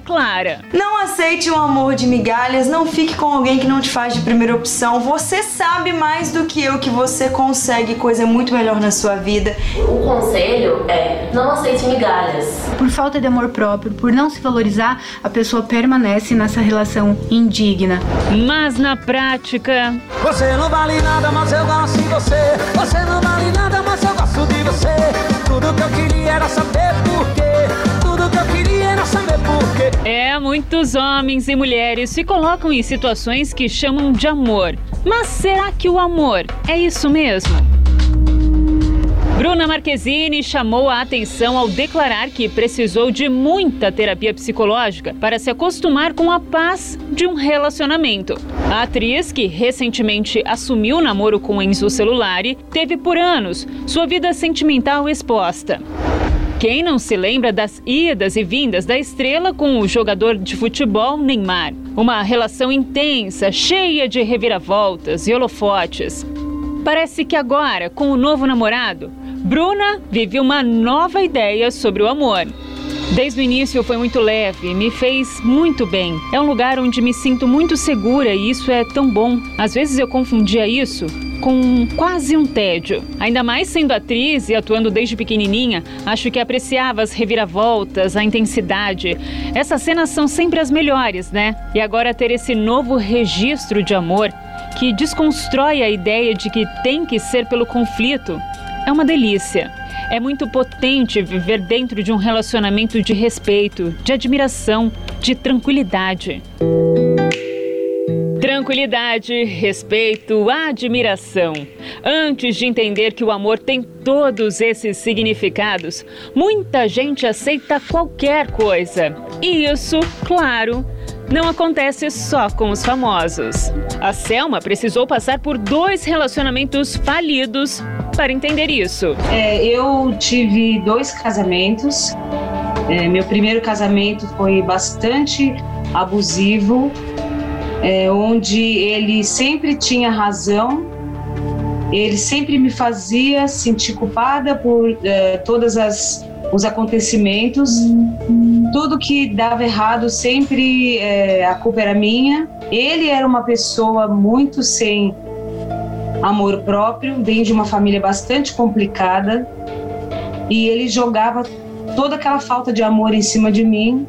É clara. Não aceite um amor de migalhas, não fique com alguém que não te faz de primeira opção. Você sabe mais do que eu que você consegue coisa muito melhor na sua vida. O conselho é não aceite migalhas. Por falta de amor próprio, por não se valorizar, a pessoa permanece nessa relação indigna. Mas na prática, Você não vale nada, mas eu gosto de você. Você não vale nada, mas eu gosto de você. Tudo que eu queria era saber é muitos homens e mulheres se colocam em situações que chamam de amor. Mas será que o amor é isso mesmo? Bruna Marquezine chamou a atenção ao declarar que precisou de muita terapia psicológica para se acostumar com a paz de um relacionamento. A atriz, que recentemente assumiu o namoro com Enzo Celulari, teve por anos sua vida sentimental exposta. Quem não se lembra das idas e vindas da estrela com o jogador de futebol Neymar? Uma relação intensa, cheia de reviravoltas e holofotes. Parece que agora, com o novo namorado, Bruna vive uma nova ideia sobre o amor. Desde o início foi muito leve, me fez muito bem. É um lugar onde me sinto muito segura e isso é tão bom. Às vezes eu confundia isso com quase um tédio. Ainda mais sendo atriz e atuando desde pequenininha, acho que apreciava as reviravoltas, a intensidade. Essas cenas são sempre as melhores, né? E agora ter esse novo registro de amor que desconstrói a ideia de que tem que ser pelo conflito é uma delícia. É muito potente viver dentro de um relacionamento de respeito, de admiração, de tranquilidade. Tranquilidade, respeito, admiração. Antes de entender que o amor tem todos esses significados, muita gente aceita qualquer coisa. E isso, claro, não acontece só com os famosos. A Selma precisou passar por dois relacionamentos falidos para entender isso. É, eu tive dois casamentos. É, meu primeiro casamento foi bastante abusivo, é, onde ele sempre tinha razão, ele sempre me fazia sentir culpada por é, todas as os acontecimentos. Tudo que dava errado sempre é, a culpa era minha. Ele era uma pessoa muito sem amor próprio, vem de uma família bastante complicada e ele jogava toda aquela falta de amor em cima de mim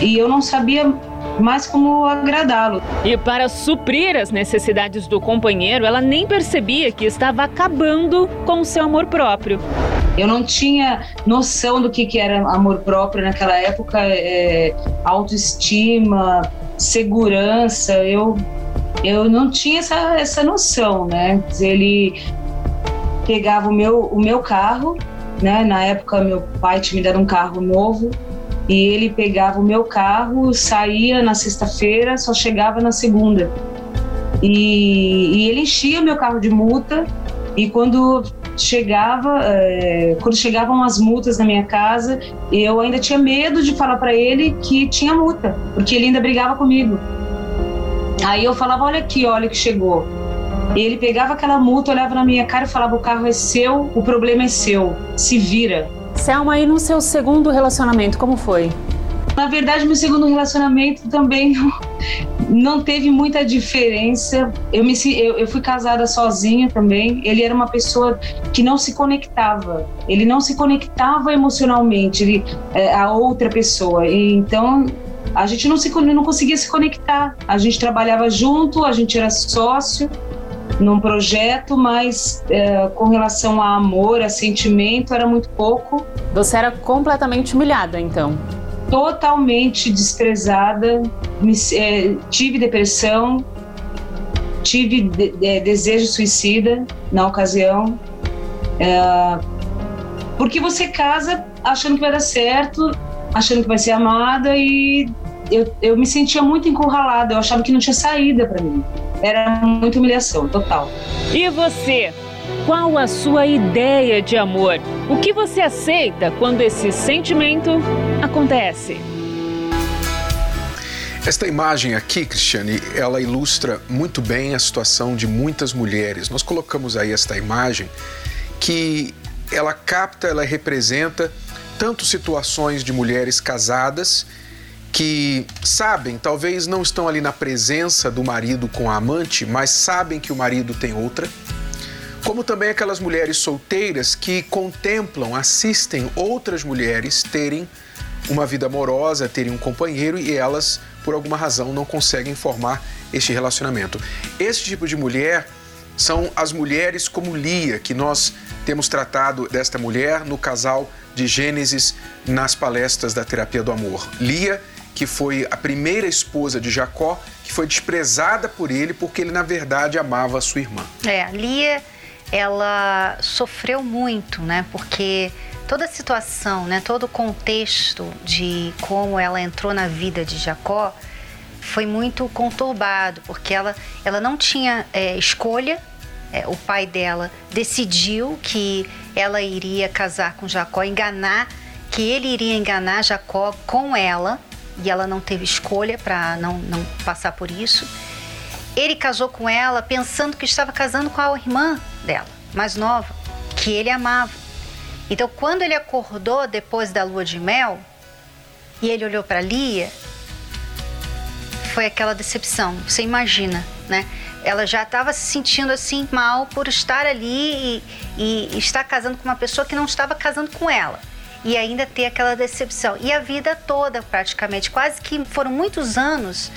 e eu não sabia mais como agradá-lo. E para suprir as necessidades do companheiro, ela nem percebia que estava acabando com o seu amor próprio. Eu não tinha noção do que, que era amor próprio naquela época, é, autoestima, segurança. Eu, eu não tinha essa, essa noção, né? Ele pegava o meu, o meu carro, né? Na época, meu pai tinha me dado um carro novo. E ele pegava o meu carro, saía na sexta-feira, só chegava na segunda. E, e ele enchia meu carro de multa. E quando chegava, é, quando chegavam as multas na minha casa, eu ainda tinha medo de falar para ele que tinha multa, porque ele ainda brigava comigo. Aí eu falava, olha aqui, olha que chegou. Ele pegava aquela multa, olhava na minha cara e falava, o carro é seu, o problema é seu, se vira. Selma, e no seu segundo relacionamento, como foi? Na verdade, meu segundo relacionamento também não, teve muita diferença. Eu, me, eu, eu fui casada sozinha também. Ele era uma pessoa que não se conectava. Ele não se conectava emocionalmente ele, é, a outra pessoa. E, então, a gente não, se, não conseguia se conectar. A gente trabalhava junto, a gente era sócio num projeto, mas é, com relação a amor, a sentimento, era muito pouco. Você era completamente humilhada, então? Totalmente desprezada, me, é, tive depressão, tive de, de, desejo suicida na ocasião. É, porque você casa achando que vai dar certo, achando que vai ser amada e eu, eu me sentia muito encurralada, eu achava que não tinha saída para mim. Era muita humilhação, total. E você? Qual a sua ideia de amor? O que você aceita quando esse sentimento acontece? Esta imagem aqui, Cristiane, ela ilustra muito bem a situação de muitas mulheres. Nós colocamos aí esta imagem que ela capta, ela representa tanto situações de mulheres casadas que sabem, talvez não estão ali na presença do marido com a amante, mas sabem que o marido tem outra, como também aquelas mulheres solteiras que contemplam, assistem outras mulheres terem uma vida amorosa, terem um companheiro e elas, por alguma razão, não conseguem formar este relacionamento. Esse tipo de mulher são as mulheres como Lia, que nós temos tratado desta mulher no casal de Gênesis nas palestras da terapia do amor. Lia, que foi a primeira esposa de Jacó, que foi desprezada por ele porque ele, na verdade, amava a sua irmã. É, Lia, ela sofreu muito, né? Porque toda a situação, né, todo o contexto de como ela entrou na vida de Jacó foi muito conturbado, porque ela, ela não tinha é, escolha. É, o pai dela decidiu que ela iria casar com Jacó, enganar, que ele iria enganar Jacó com ela, e ela não teve escolha para não, não passar por isso. Ele casou com ela pensando que estava casando com a irmã dela, mais nova, que ele amava. Então, quando ele acordou depois da lua de mel e ele olhou para Lia, foi aquela decepção. Você imagina, né? Ela já estava se sentindo assim mal por estar ali e, e estar casando com uma pessoa que não estava casando com ela e ainda ter aquela decepção. E a vida toda, praticamente, quase que foram muitos anos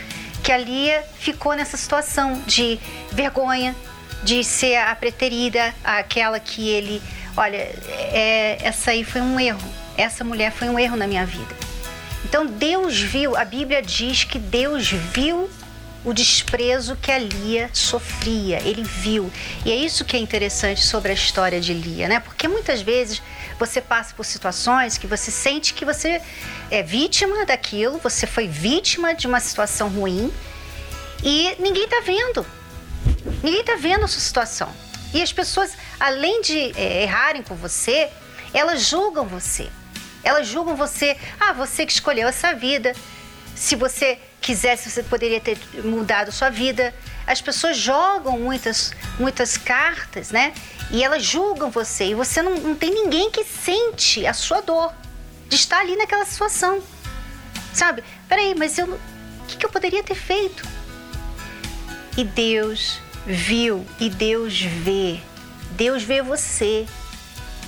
que a Lia ficou nessa situação de vergonha, de ser a preterida, aquela que ele, olha, é, essa aí foi um erro. Essa mulher foi um erro na minha vida. Então Deus viu, a Bíblia diz que Deus viu o desprezo que a Lia sofria, ele viu. E é isso que é interessante sobre a história de Lia, né? Porque muitas vezes você passa por situações que você sente que você é vítima daquilo, você foi vítima de uma situação ruim e ninguém tá vendo. Ninguém tá vendo a sua situação. E as pessoas, além de é, errarem com você, elas julgam você. Elas julgam você, ah, você que escolheu essa vida. Se você quisesse, você poderia ter mudado sua vida. As pessoas jogam muitas, muitas cartas, né? E elas julgam você. E você não, não tem ninguém que sente a sua dor de estar ali naquela situação. Sabe? Peraí, mas eu. O que, que eu poderia ter feito? E Deus viu, e Deus vê. Deus vê você.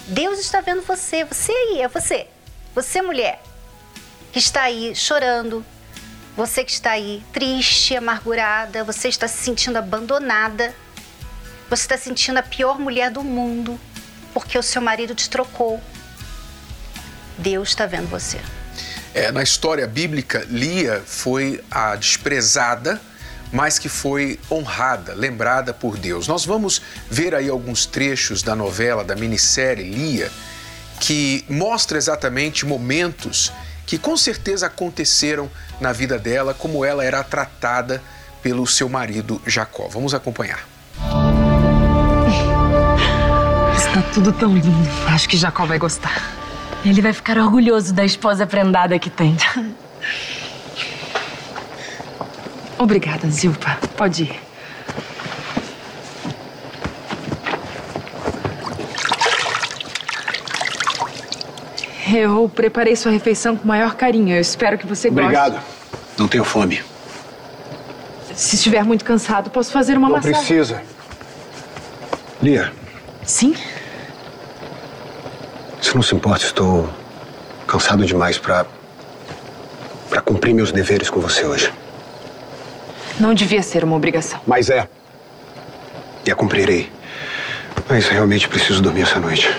Deus está vendo você. Você aí, é você. Você, mulher, que está aí chorando, você que está aí triste, amargurada, você está se sentindo abandonada, você está sentindo a pior mulher do mundo porque o seu marido te trocou. Deus está vendo você. É, na história bíblica, Lia foi a desprezada, mas que foi honrada, lembrada por Deus. Nós vamos ver aí alguns trechos da novela, da minissérie Lia, que mostra exatamente momentos que com certeza aconteceram na vida dela, como ela era tratada pelo seu marido Jacó. Vamos acompanhar. Está tudo tão lindo. Acho que Jacó vai gostar. Ele vai ficar orgulhoso da esposa prendada que tem. Obrigada, Zilpa. Pode ir. Eu preparei sua refeição com o maior carinho. Eu espero que você Obrigado. goste. Obrigado. Não tenho fome. Se estiver muito cansado, posso fazer uma Não massagem. precisa. Lia, Sim? se não se importa, estou cansado demais para para cumprir meus deveres com você hoje. Não devia ser uma obrigação. Mas é. E a cumprirei. Mas realmente preciso dormir essa noite.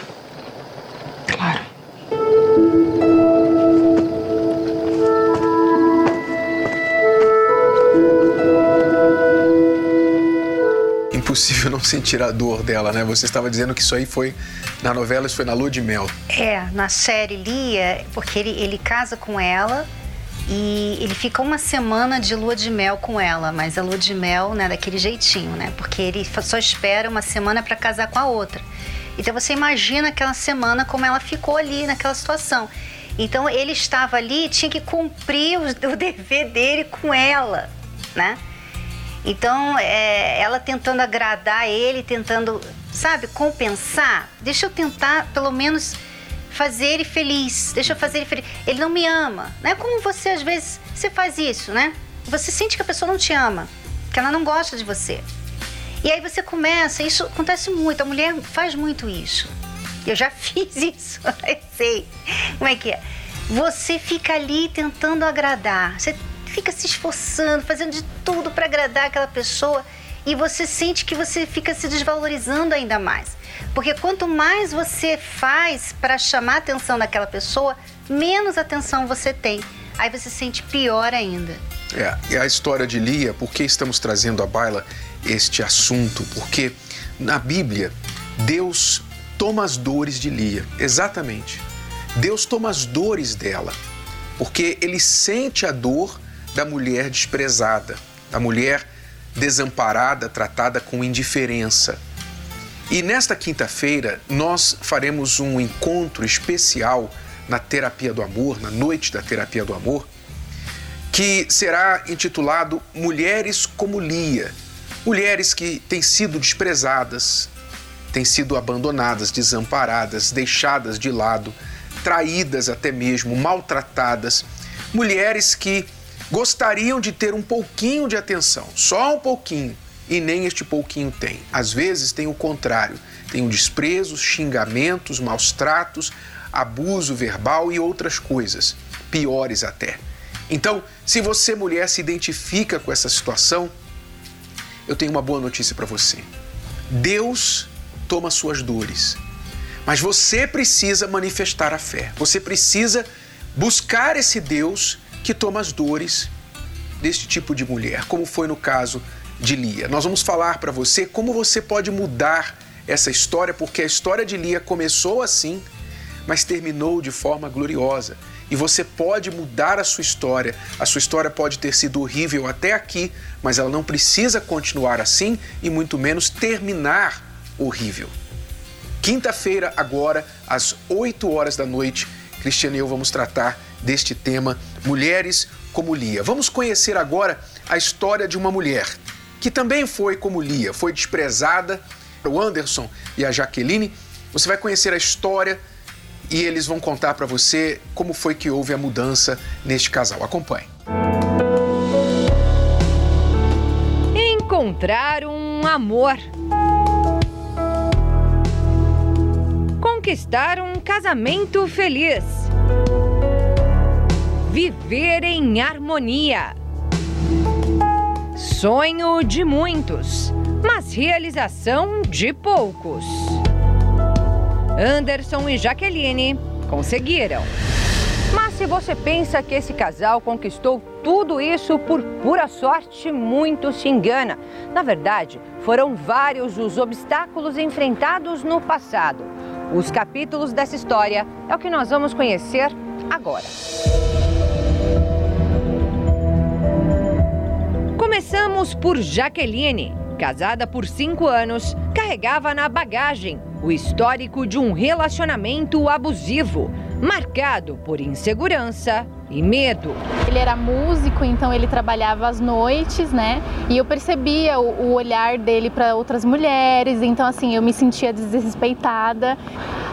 Impossível não sentir a dor dela, né? Você estava dizendo que isso aí foi na novela, isso foi na lua de mel. É, na série Lia, porque ele, ele casa com ela E ele fica uma semana de lua de mel com ela, mas a lua de mel, né, daquele jeitinho, né? Porque ele só espera uma semana para casar com a outra. Então você imagina aquela semana como ela ficou ali naquela situação. Então ele estava ali, tinha que cumprir o, o dever dele com ela, né? Então é, ela tentando agradar ele, tentando, sabe, compensar. Deixa eu tentar, pelo menos fazer ele feliz. Deixa eu fazer ele feliz. Ele não me ama, né? Como você às vezes você faz isso, né? Você sente que a pessoa não te ama, que ela não gosta de você. E aí você começa, isso acontece muito, a mulher faz muito isso. Eu já fiz isso, eu sei como é que é. Você fica ali tentando agradar, você fica se esforçando, fazendo de tudo para agradar aquela pessoa e você sente que você fica se desvalorizando ainda mais. Porque quanto mais você faz para chamar a atenção daquela pessoa, menos atenção você tem. Aí você se sente pior ainda. É, e a história de Lia, por que estamos trazendo à baila este assunto? Porque na Bíblia, Deus toma as dores de Lia, exatamente. Deus toma as dores dela, porque ele sente a dor da mulher desprezada, da mulher desamparada, tratada com indiferença. E nesta quinta-feira nós faremos um encontro especial na Terapia do Amor, na noite da Terapia do Amor, que será intitulado Mulheres como Lia. Mulheres que têm sido desprezadas, têm sido abandonadas, desamparadas, deixadas de lado, traídas até mesmo, maltratadas. Mulheres que gostariam de ter um pouquinho de atenção, só um pouquinho, e nem este pouquinho tem. Às vezes tem o contrário, tem o desprezo, xingamentos, maus tratos, abuso verbal e outras coisas, piores até. Então, se você, mulher, se identifica com essa situação, eu tenho uma boa notícia para você. Deus toma suas dores, mas você precisa manifestar a fé. Você precisa buscar esse Deus que toma as dores deste tipo de mulher, como foi no caso de Lia. Nós vamos falar para você como você pode mudar essa história, porque a história de Lia começou assim, mas terminou de forma gloriosa. E você pode mudar a sua história. A sua história pode ter sido horrível até aqui, mas ela não precisa continuar assim e muito menos terminar horrível. Quinta-feira, agora, às 8 horas da noite, Cristiane e eu vamos tratar deste tema Mulheres como Lia. Vamos conhecer agora a história de uma mulher que também foi como Lia, foi desprezada. O Anderson e a Jaqueline, você vai conhecer a história e eles vão contar para você como foi que houve a mudança neste casal. Acompanhe. Encontrar um amor. Conquistar um casamento feliz. Viver em harmonia Sonho de muitos, mas realização de poucos. Anderson e Jaqueline conseguiram. Mas se você pensa que esse casal conquistou tudo isso por pura sorte, muito se engana. Na verdade, foram vários os obstáculos enfrentados no passado. Os capítulos dessa história é o que nós vamos conhecer agora. Começamos por Jaqueline. Casada por cinco anos, carregava na bagagem o histórico de um relacionamento abusivo, marcado por insegurança e medo. Ele era músico, então ele trabalhava às noites, né? E eu percebia o, o olhar dele para outras mulheres, então assim, eu me sentia desrespeitada.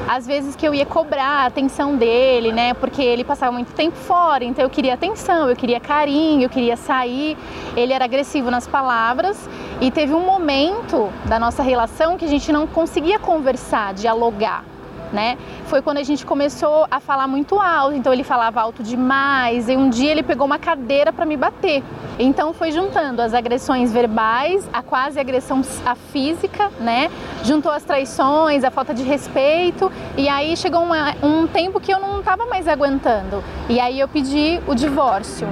Às vezes que eu ia cobrar a atenção dele, né? Porque ele passava muito tempo fora, então eu queria atenção, eu queria carinho, eu queria sair. Ele era agressivo nas palavras e teve um momento da nossa relação que a gente não conseguia conversar, dialogar né? Foi quando a gente começou a falar muito alto, então ele falava alto demais, e um dia ele pegou uma cadeira para me bater. Então foi juntando as agressões verbais, a quase agressão a física, né? Juntou as traições, a falta de respeito, e aí chegou uma, um tempo que eu não estava mais aguentando. E aí eu pedi o divórcio.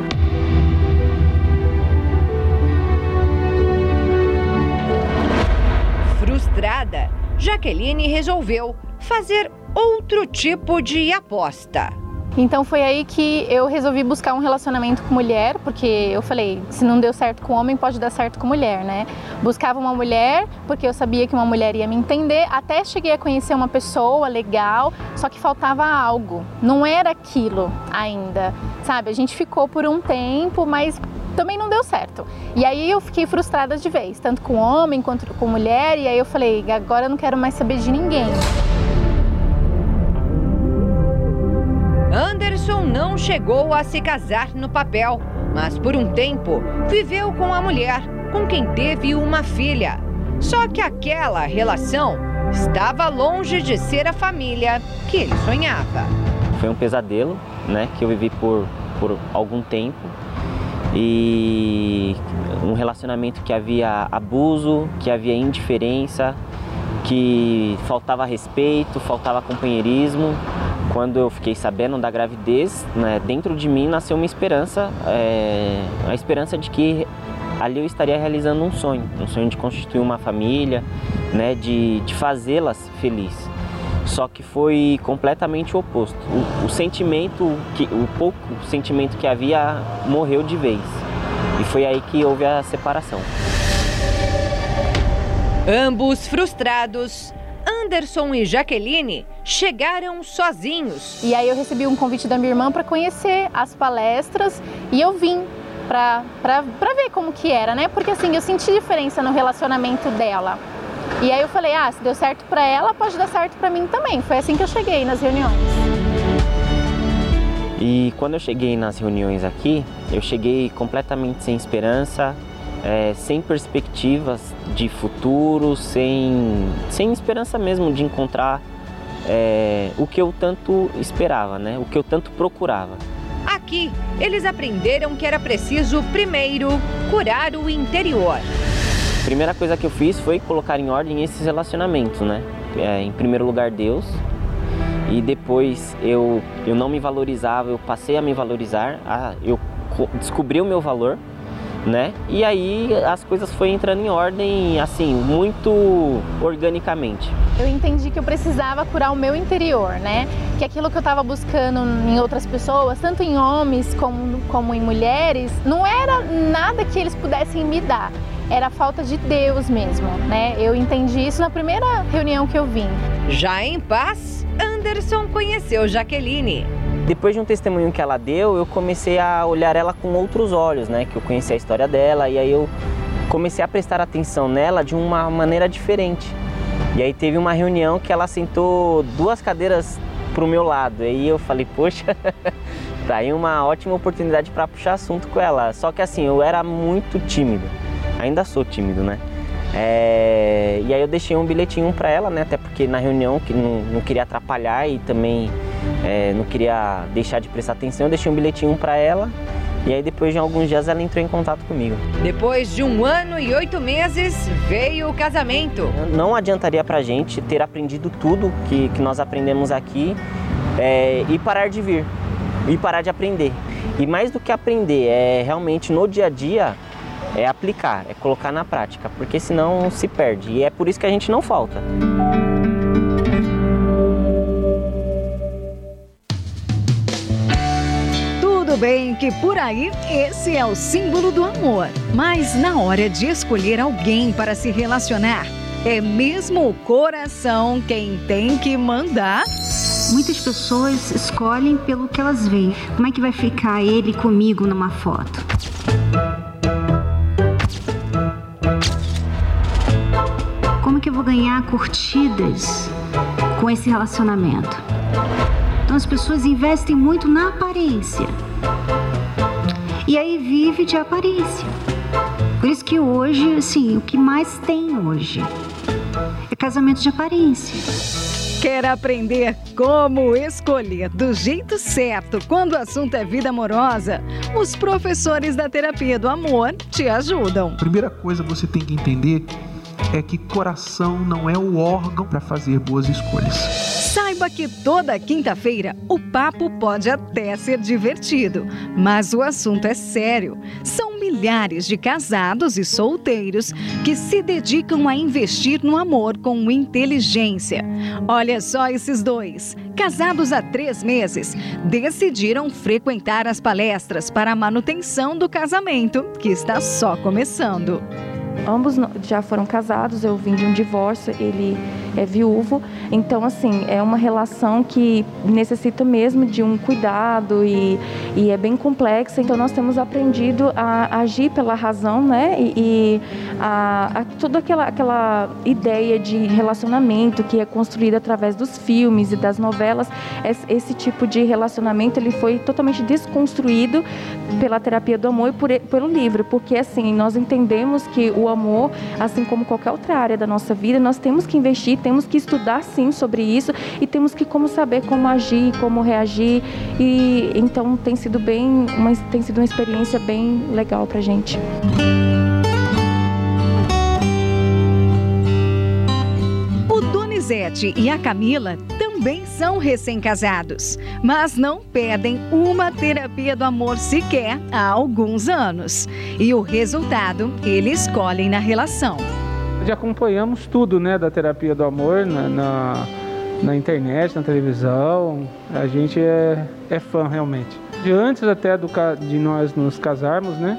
Frustrada, Jaqueline resolveu fazer outro tipo de aposta. Então foi aí que eu resolvi buscar um relacionamento com mulher, porque eu falei, se não deu certo com homem, pode dar certo com mulher, né? Buscava uma mulher, porque eu sabia que uma mulher ia me entender, até cheguei a conhecer uma pessoa legal, só que faltava algo. Não era aquilo ainda, sabe? A gente ficou por um tempo, mas também não deu certo. E aí eu fiquei frustrada de vez, tanto com homem quanto com mulher, e aí eu falei, agora eu não quero mais saber de ninguém. Não chegou a se casar no papel, mas por um tempo viveu com a mulher com quem teve uma filha. Só que aquela relação estava longe de ser a família que ele sonhava. Foi um pesadelo, né, que eu vivi por, por algum tempo e um relacionamento que havia abuso, que havia indiferença, que faltava respeito, faltava companheirismo. Quando eu fiquei sabendo da gravidez, né, dentro de mim nasceu uma esperança, é, a esperança de que ali eu estaria realizando um sonho, um sonho de constituir uma família, né, de, de fazê-las felizes. Só que foi completamente o oposto. O, o sentimento, que, o pouco sentimento que havia morreu de vez. E foi aí que houve a separação. Ambos frustrados, Anderson e Jaqueline chegaram sozinhos. E aí eu recebi um convite da minha irmã para conhecer as palestras e eu vim para ver como que era, né? Porque assim, eu senti diferença no relacionamento dela. E aí eu falei, ah, se deu certo para ela, pode dar certo para mim também. Foi assim que eu cheguei nas reuniões. E quando eu cheguei nas reuniões aqui, eu cheguei completamente sem esperança, é, sem perspectivas de futuro, sem, sem esperança mesmo de encontrar é, o que eu tanto esperava, né? o que eu tanto procurava. Aqui, eles aprenderam que era preciso, primeiro, curar o interior. A primeira coisa que eu fiz foi colocar em ordem esses relacionamentos, né? É, em primeiro lugar, Deus. E depois eu, eu não me valorizava, eu passei a me valorizar, a, eu descobri o meu valor, né? E aí as coisas foram entrando em ordem, assim, muito organicamente. Eu entendi que eu precisava curar o meu interior, né? Que aquilo que eu estava buscando em outras pessoas, tanto em homens como, como em mulheres, não era nada que eles pudessem me dar era a falta de Deus mesmo, né? Eu entendi isso na primeira reunião que eu vim. Já em paz, Anderson conheceu Jaqueline. Depois de um testemunho que ela deu, eu comecei a olhar ela com outros olhos, né? Que eu conheci a história dela e aí eu comecei a prestar atenção nela de uma maneira diferente. E aí teve uma reunião que ela sentou duas cadeiras pro meu lado. E aí eu falei, poxa, tá aí uma ótima oportunidade para puxar assunto com ela. Só que assim, eu era muito tímido ainda sou tímido, né? É, e aí eu deixei um bilhetinho para ela, né? Até porque na reunião que não, não queria atrapalhar e também é, não queria deixar de prestar atenção, eu deixei um bilhetinho para ela. E aí depois de alguns dias ela entrou em contato comigo. Depois de um ano e oito meses veio o casamento. Não adiantaria pra gente ter aprendido tudo que, que nós aprendemos aqui é, e parar de vir, e parar de aprender. E mais do que aprender, é realmente no dia a dia é aplicar, é colocar na prática, porque senão se perde. E é por isso que a gente não falta. Tudo que por aí esse é o símbolo do amor, mas na hora de escolher alguém para se relacionar, é mesmo o coração quem tem que mandar? Muitas pessoas escolhem pelo que elas veem. Como é que vai ficar ele comigo numa foto? que eu vou ganhar curtidas com esse relacionamento? Então as pessoas investem muito na aparência. E aí vive de aparência. Por isso que hoje, assim, o que mais tem hoje é casamento de aparência. Quer aprender como escolher do jeito certo quando o assunto é vida amorosa? Os professores da terapia do amor te ajudam. Primeira coisa você tem que entender é que coração não é o órgão para fazer boas escolhas. Saiba que toda quinta-feira o papo pode até ser divertido, mas o assunto é sério. São milhares de casados e solteiros que se dedicam a investir no amor com inteligência. Olha só esses dois. Casados há três meses, decidiram frequentar as palestras para a manutenção do casamento, que está só começando. Ambos já foram casados, eu vim de um divórcio, ele é viúvo. Então, assim, é uma relação que necessita mesmo de um cuidado e, e é bem complexa. Então, nós temos aprendido a agir pela razão, né? E, e a, a, toda aquela, aquela ideia de relacionamento que é construída através dos filmes e das novelas, esse tipo de relacionamento ele foi totalmente desconstruído pela terapia do amor e por, pelo livro, porque assim nós entendemos que o amor, assim como qualquer outra área da nossa vida, nós temos que investir temos que estudar sim sobre isso e temos que como saber como agir, como reagir e então tem sido bem, uma, tem sido uma experiência bem legal para gente. O Donizete e a Camila também são recém-casados, mas não perdem uma terapia do amor sequer há alguns anos. E o resultado eles escolhem na relação. Já acompanhamos tudo né, da terapia do amor na, na, na internet, na televisão. A gente é, é fã realmente. De antes até do, de nós nos casarmos, né?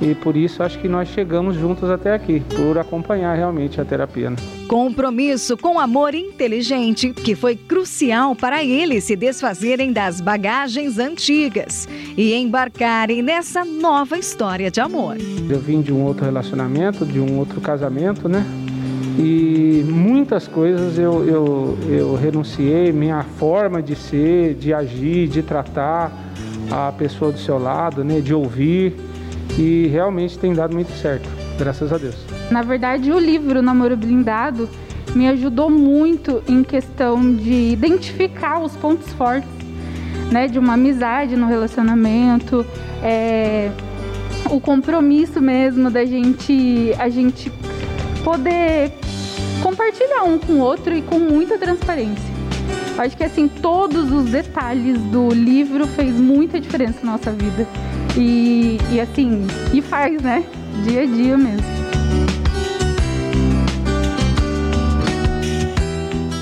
E por isso acho que nós chegamos juntos até aqui, por acompanhar realmente a terapia. Né? Compromisso com amor inteligente, que foi crucial para eles se desfazerem das bagagens antigas e embarcarem nessa nova história de amor. Eu vim de um outro relacionamento, de um outro casamento, né? E muitas coisas eu, eu, eu renunciei, minha forma de ser, de agir, de tratar a pessoa do seu lado, né? De ouvir e realmente tem dado muito certo, graças a Deus. Na verdade, o livro Namoro Blindado me ajudou muito em questão de identificar os pontos fortes, né, de uma amizade no relacionamento, é, o compromisso mesmo da gente, a gente poder compartilhar um com o outro e com muita transparência. Acho que assim todos os detalhes do livro fez muita diferença na nossa vida. E, e assim, e faz, né? Dia a dia mesmo.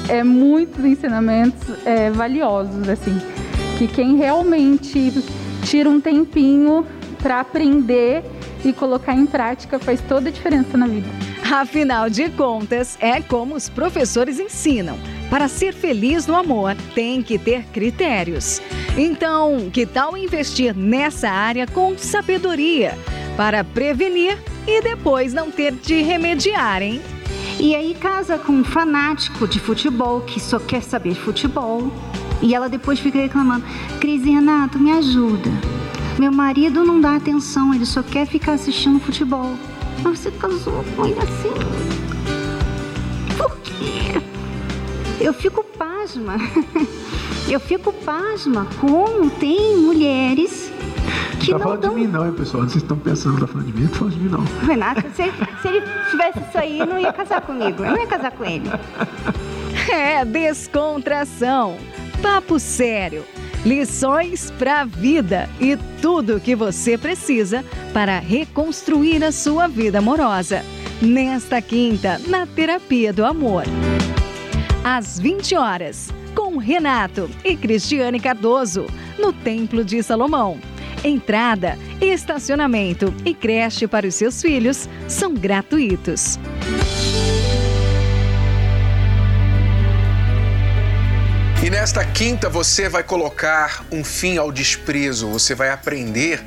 É muitos ensinamentos é, valiosos, assim, que quem realmente tira um tempinho para aprender e colocar em prática faz toda a diferença na vida. Afinal de contas, é como os professores ensinam. Para ser feliz no amor, tem que ter critérios. Então, que tal investir nessa área com sabedoria para prevenir e depois não ter de remediar, hein? E aí casa com um fanático de futebol que só quer saber futebol. E ela depois fica reclamando: Cris e Renato, me ajuda. Meu marido não dá atenção, ele só quer ficar assistindo futebol. Mas você casou com ele assim? Por quê? Eu fico pasma. Eu fico pasma como tem mulheres que não tá falando dão... de mim não, hein, pessoal? Vocês estão pensando tá falando de mim? Não tá falando de mim não. Renato, se, se ele tivesse isso aí, não ia casar comigo. Eu não ia casar com ele. É descontração, papo sério, lições pra vida e tudo o que você precisa para reconstruir a sua vida amorosa. Nesta quinta, na Terapia do Amor. Às 20 horas com Renato e Cristiane Cardoso, no Templo de Salomão. Entrada, estacionamento e creche para os seus filhos são gratuitos. E nesta quinta você vai colocar um fim ao desprezo, você vai aprender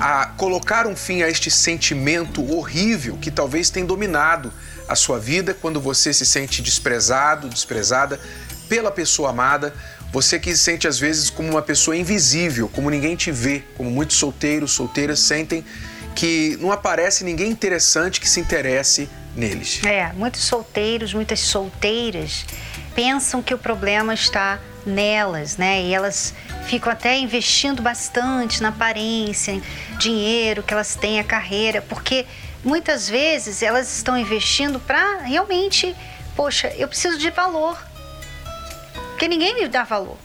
a colocar um fim a este sentimento horrível que talvez tenha dominado a sua vida quando você se sente desprezado, desprezada pela pessoa amada, você que se sente às vezes como uma pessoa invisível, como ninguém te vê, como muitos solteiros, solteiras sentem que não aparece ninguém interessante que se interesse neles. É, muitos solteiros, muitas solteiras pensam que o problema está nelas, né? E elas ficam até investindo bastante na aparência, dinheiro que elas têm, a carreira, porque muitas vezes elas estão investindo para realmente, poxa, eu preciso de valor. Porque ninguém me dá valor.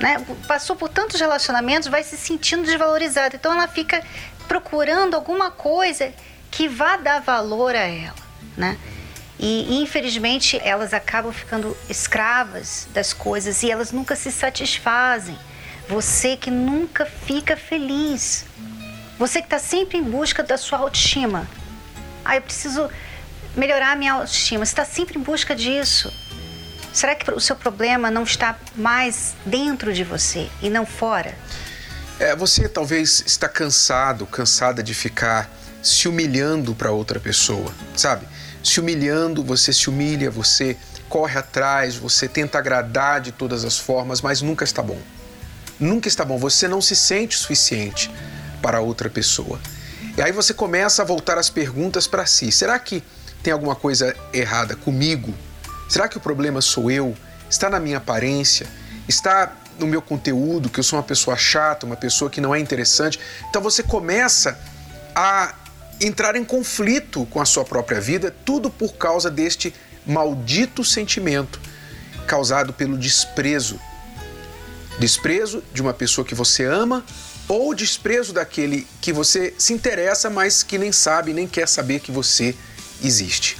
Né? Passou por tantos relacionamentos, vai se sentindo desvalorizada. Então ela fica procurando alguma coisa que vá dar valor a ela, né? E infelizmente elas acabam ficando escravas das coisas e elas nunca se satisfazem. Você que nunca fica feliz. Você que está sempre em busca da sua autoestima. Ah, eu preciso melhorar a minha autoestima. Você está sempre em busca disso. Será que o seu problema não está mais dentro de você e não fora? É, você talvez está cansado, cansada de ficar se humilhando para outra pessoa, sabe? Se humilhando, você se humilha, você corre atrás, você tenta agradar de todas as formas, mas nunca está bom. Nunca está bom. Você não se sente suficiente para outra pessoa. E aí você começa a voltar as perguntas para si. Será que tem alguma coisa errada comigo? Será que o problema sou eu? Está na minha aparência? Está no meu conteúdo, que eu sou uma pessoa chata, uma pessoa que não é interessante? Então você começa a entrar em conflito com a sua própria vida, tudo por causa deste maldito sentimento causado pelo desprezo. Desprezo de uma pessoa que você ama ou desprezo daquele que você se interessa, mas que nem sabe, nem quer saber que você existe.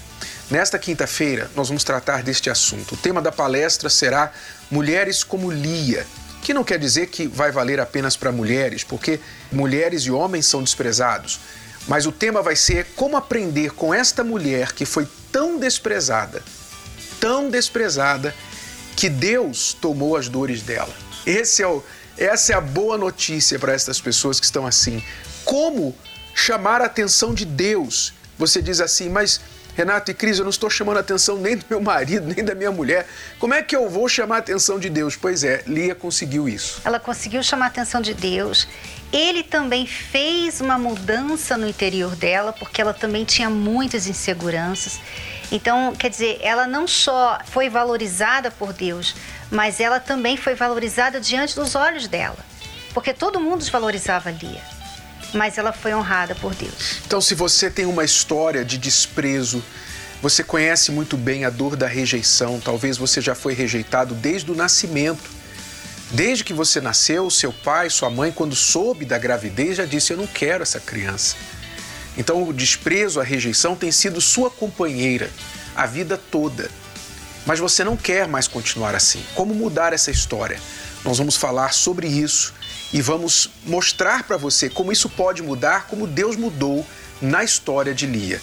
Nesta quinta-feira, nós vamos tratar deste assunto. O tema da palestra será Mulheres como Lia, que não quer dizer que vai valer apenas para mulheres, porque mulheres e homens são desprezados. Mas o tema vai ser como aprender com esta mulher que foi tão desprezada, tão desprezada, que Deus tomou as dores dela. Esse é o, essa é a boa notícia para estas pessoas que estão assim. Como chamar a atenção de Deus? Você diz assim, mas Renato e Cris, eu não estou chamando a atenção nem do meu marido, nem da minha mulher. Como é que eu vou chamar a atenção de Deus? Pois é, Lia conseguiu isso. Ela conseguiu chamar a atenção de Deus ele também fez uma mudança no interior dela, porque ela também tinha muitas inseguranças. Então, quer dizer, ela não só foi valorizada por Deus, mas ela também foi valorizada diante dos olhos dela. Porque todo mundo desvalorizava Lia, mas ela foi honrada por Deus. Então, se você tem uma história de desprezo, você conhece muito bem a dor da rejeição, talvez você já foi rejeitado desde o nascimento Desde que você nasceu, seu pai, sua mãe, quando soube da gravidez, já disse: Eu não quero essa criança. Então, o desprezo, a rejeição tem sido sua companheira a vida toda. Mas você não quer mais continuar assim. Como mudar essa história? Nós vamos falar sobre isso e vamos mostrar para você como isso pode mudar, como Deus mudou na história de Lia.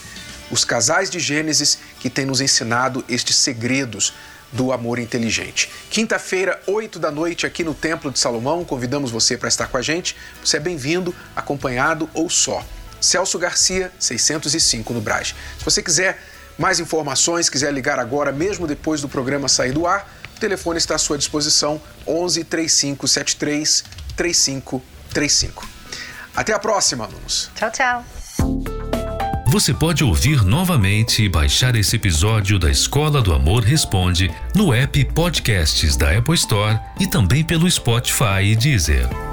Os casais de Gênesis que têm nos ensinado estes segredos do amor inteligente. Quinta-feira, 8 da noite, aqui no Templo de Salomão, convidamos você para estar com a gente. Você é bem-vindo, acompanhado ou só. Celso Garcia, 605 no Brás. Se você quiser mais informações, quiser ligar agora, mesmo depois do programa sair do ar, o telefone está à sua disposição, 11 3573 3535. Até a próxima, alunos. Tchau, tchau. Você pode ouvir novamente e baixar esse episódio da Escola do Amor Responde no app Podcasts da Apple Store e também pelo Spotify e Deezer.